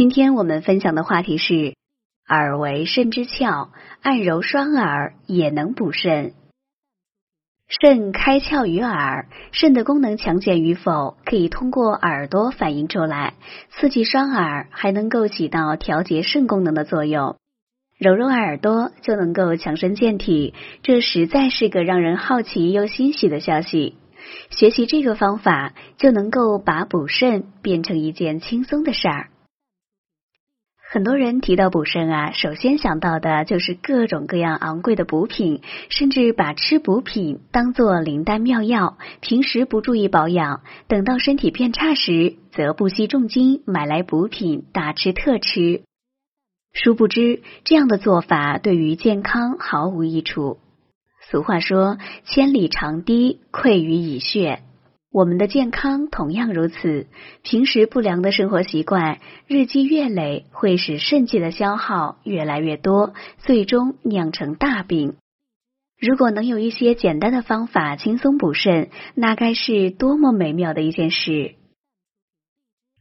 今天我们分享的话题是耳为肾之窍，按揉双耳也能补肾。肾开窍于耳，肾的功能强健与否可以通过耳朵反映出来。刺激双耳还能够起到调节肾功能的作用。揉揉耳朵就能够强身健体，这实在是个让人好奇又欣喜的消息。学习这个方法就能够把补肾变成一件轻松的事儿。很多人提到补肾啊，首先想到的就是各种各样昂贵的补品，甚至把吃补品当做灵丹妙药。平时不注意保养，等到身体变差时，则不惜重金买来补品大吃特吃。殊不知，这样的做法对于健康毫无益处。俗话说：“千里长堤溃于蚁穴。”我们的健康同样如此，平时不良的生活习惯日积月累，会使肾气的消耗越来越多，最终酿成大病。如果能有一些简单的方法轻松补肾，那该是多么美妙的一件事！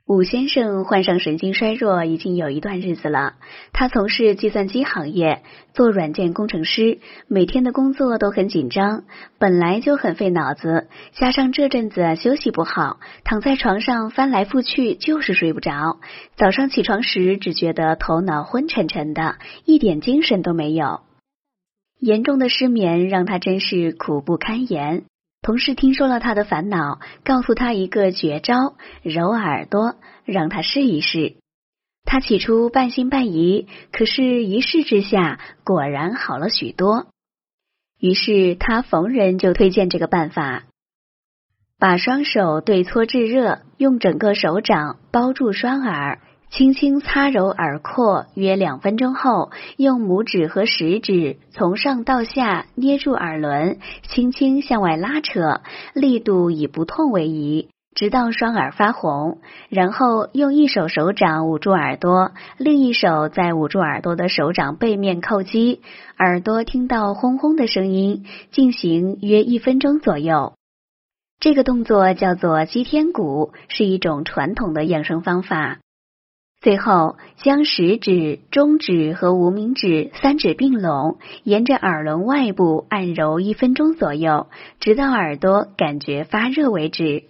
武先生患上神经衰弱已经有一段日子了。他从事计算机行业，做软件工程师，每天的工作都很紧张，本来就很费脑子，加上这阵子休息不好，躺在床上翻来覆去就是睡不着。早上起床时只觉得头脑昏沉沉的，一点精神都没有。严重的失眠让他真是苦不堪言。同事听说了他的烦恼，告诉他一个绝招：揉耳朵，让他试一试。他起初半信半疑，可是一试之下，果然好了许多。于是他逢人就推荐这个办法：把双手对搓至热，用整个手掌包住双耳。轻轻擦揉耳廓约两分钟后，用拇指和食指从上到下捏住耳轮，轻轻向外拉扯，力度以不痛为宜，直到双耳发红。然后用一手手掌捂住耳朵，另一手在捂住耳朵的手掌背面叩击，耳朵听到轰轰的声音，进行约一分钟左右。这个动作叫做击天鼓，是一种传统的养生方法。最后，将食指、中指和无名指三指并拢，沿着耳轮外部按揉一分钟左右，直到耳朵感觉发热为止。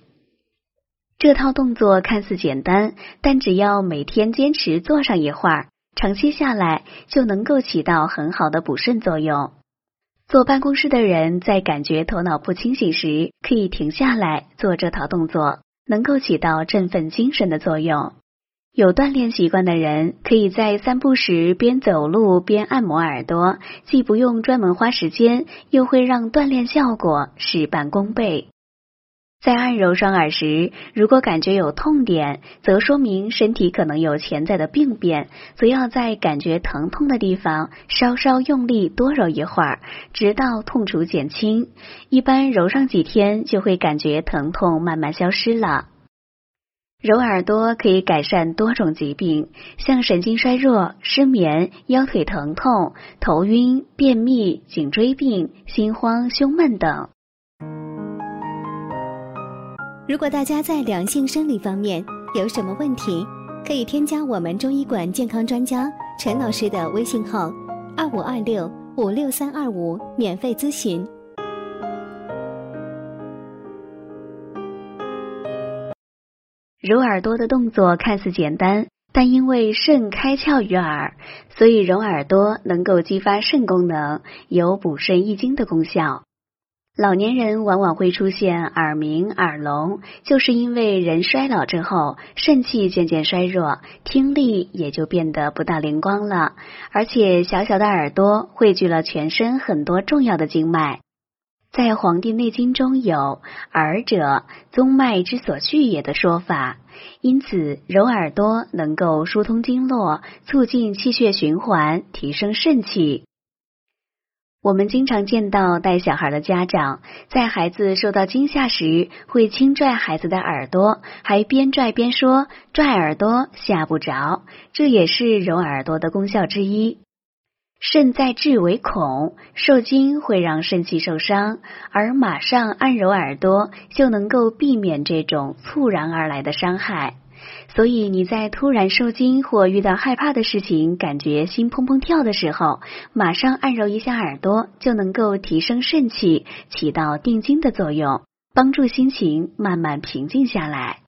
这套动作看似简单，但只要每天坚持做上一会儿，长期下来就能够起到很好的补肾作用。坐办公室的人在感觉头脑不清醒时，可以停下来做这套动作，能够起到振奋精神的作用。有锻炼习惯的人，可以在散步时边走路边按摩耳朵，既不用专门花时间，又会让锻炼效果事半功倍。在按揉双耳时，如果感觉有痛点，则说明身体可能有潜在的病变，则要在感觉疼痛的地方稍稍用力多揉一会儿，直到痛楚减轻。一般揉上几天，就会感觉疼痛慢慢消失了。揉耳朵可以改善多种疾病，像神经衰弱、失眠、腰腿疼痛、头晕、便秘、颈椎病、心慌、胸闷等。如果大家在两性生理方面有什么问题，可以添加我们中医馆健康专家陈老师的微信号：二五二六五六三二五，免费咨询。揉耳朵的动作看似简单，但因为肾开窍于耳，所以揉耳朵能够激发肾功能，有补肾益精的功效。老年人往往会出现耳鸣、耳聋，就是因为人衰老之后，肾气渐渐衰弱，听力也就变得不大灵光了。而且小小的耳朵汇聚了全身很多重要的经脉。在《黄帝内经》中有“耳者，宗脉之所聚也”的说法，因此揉耳朵能够疏通经络，促进气血循环，提升肾气。我们经常见到带小孩的家长，在孩子受到惊吓时，会轻拽孩子的耳朵，还边拽边说：“拽耳朵吓不着。”这也是揉耳朵的功效之一。肾在志为恐，受惊会让肾气受伤，而马上按揉耳朵就能够避免这种猝然而来的伤害。所以你在突然受惊或遇到害怕的事情，感觉心砰砰跳的时候，马上按揉一下耳朵，就能够提升肾气，起到定惊的作用，帮助心情慢慢平静下来。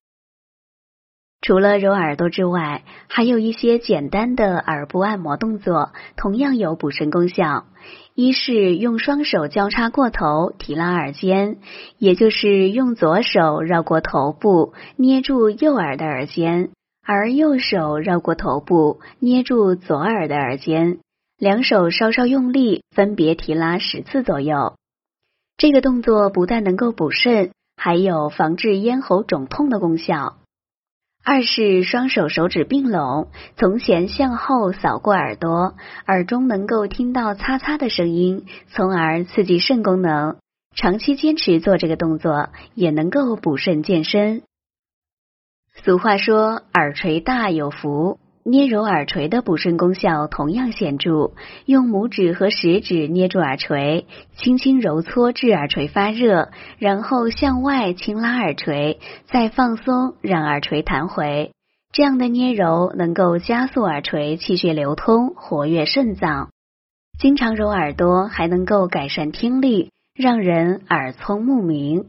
除了揉耳朵之外，还有一些简单的耳部按摩动作，同样有补肾功效。一是用双手交叉过头提拉耳尖，也就是用左手绕过头部捏住右耳的耳尖，而右手绕过头部捏住左耳的耳尖，两手稍稍用力，分别提拉十次左右。这个动作不但能够补肾，还有防治咽喉肿痛的功效。二是双手手指并拢，从前向后扫过耳朵，耳中能够听到擦擦的声音，从而刺激肾功能。长期坚持做这个动作，也能够补肾健身。俗话说：“耳垂大有福。”捏揉耳垂的补肾功效同样显著，用拇指和食指捏住耳垂，轻轻揉搓至耳垂发热，然后向外轻拉耳垂，再放松，让耳垂弹回。这样的捏揉能够加速耳垂气血流通，活跃肾脏。经常揉耳朵还能够改善听力，让人耳聪目明。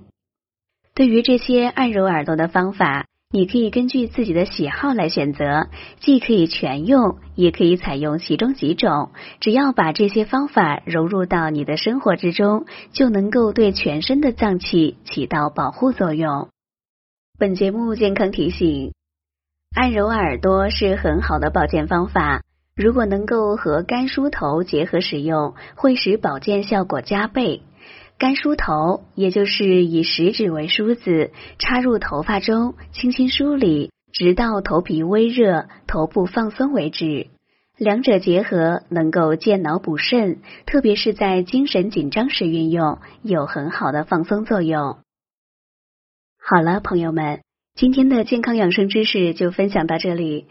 对于这些按揉耳朵的方法。你可以根据自己的喜好来选择，既可以全用，也可以采用其中几种。只要把这些方法融入到你的生活之中，就能够对全身的脏器起到保护作用。本节目健康提醒：按揉耳朵是很好的保健方法，如果能够和干梳头结合使用，会使保健效果加倍。干梳头，也就是以食指为梳子，插入头发中，轻轻梳理，直到头皮微热、头部放松为止。两者结合，能够健脑补肾，特别是在精神紧张时运用，有很好的放松作用。好了，朋友们，今天的健康养生知识就分享到这里。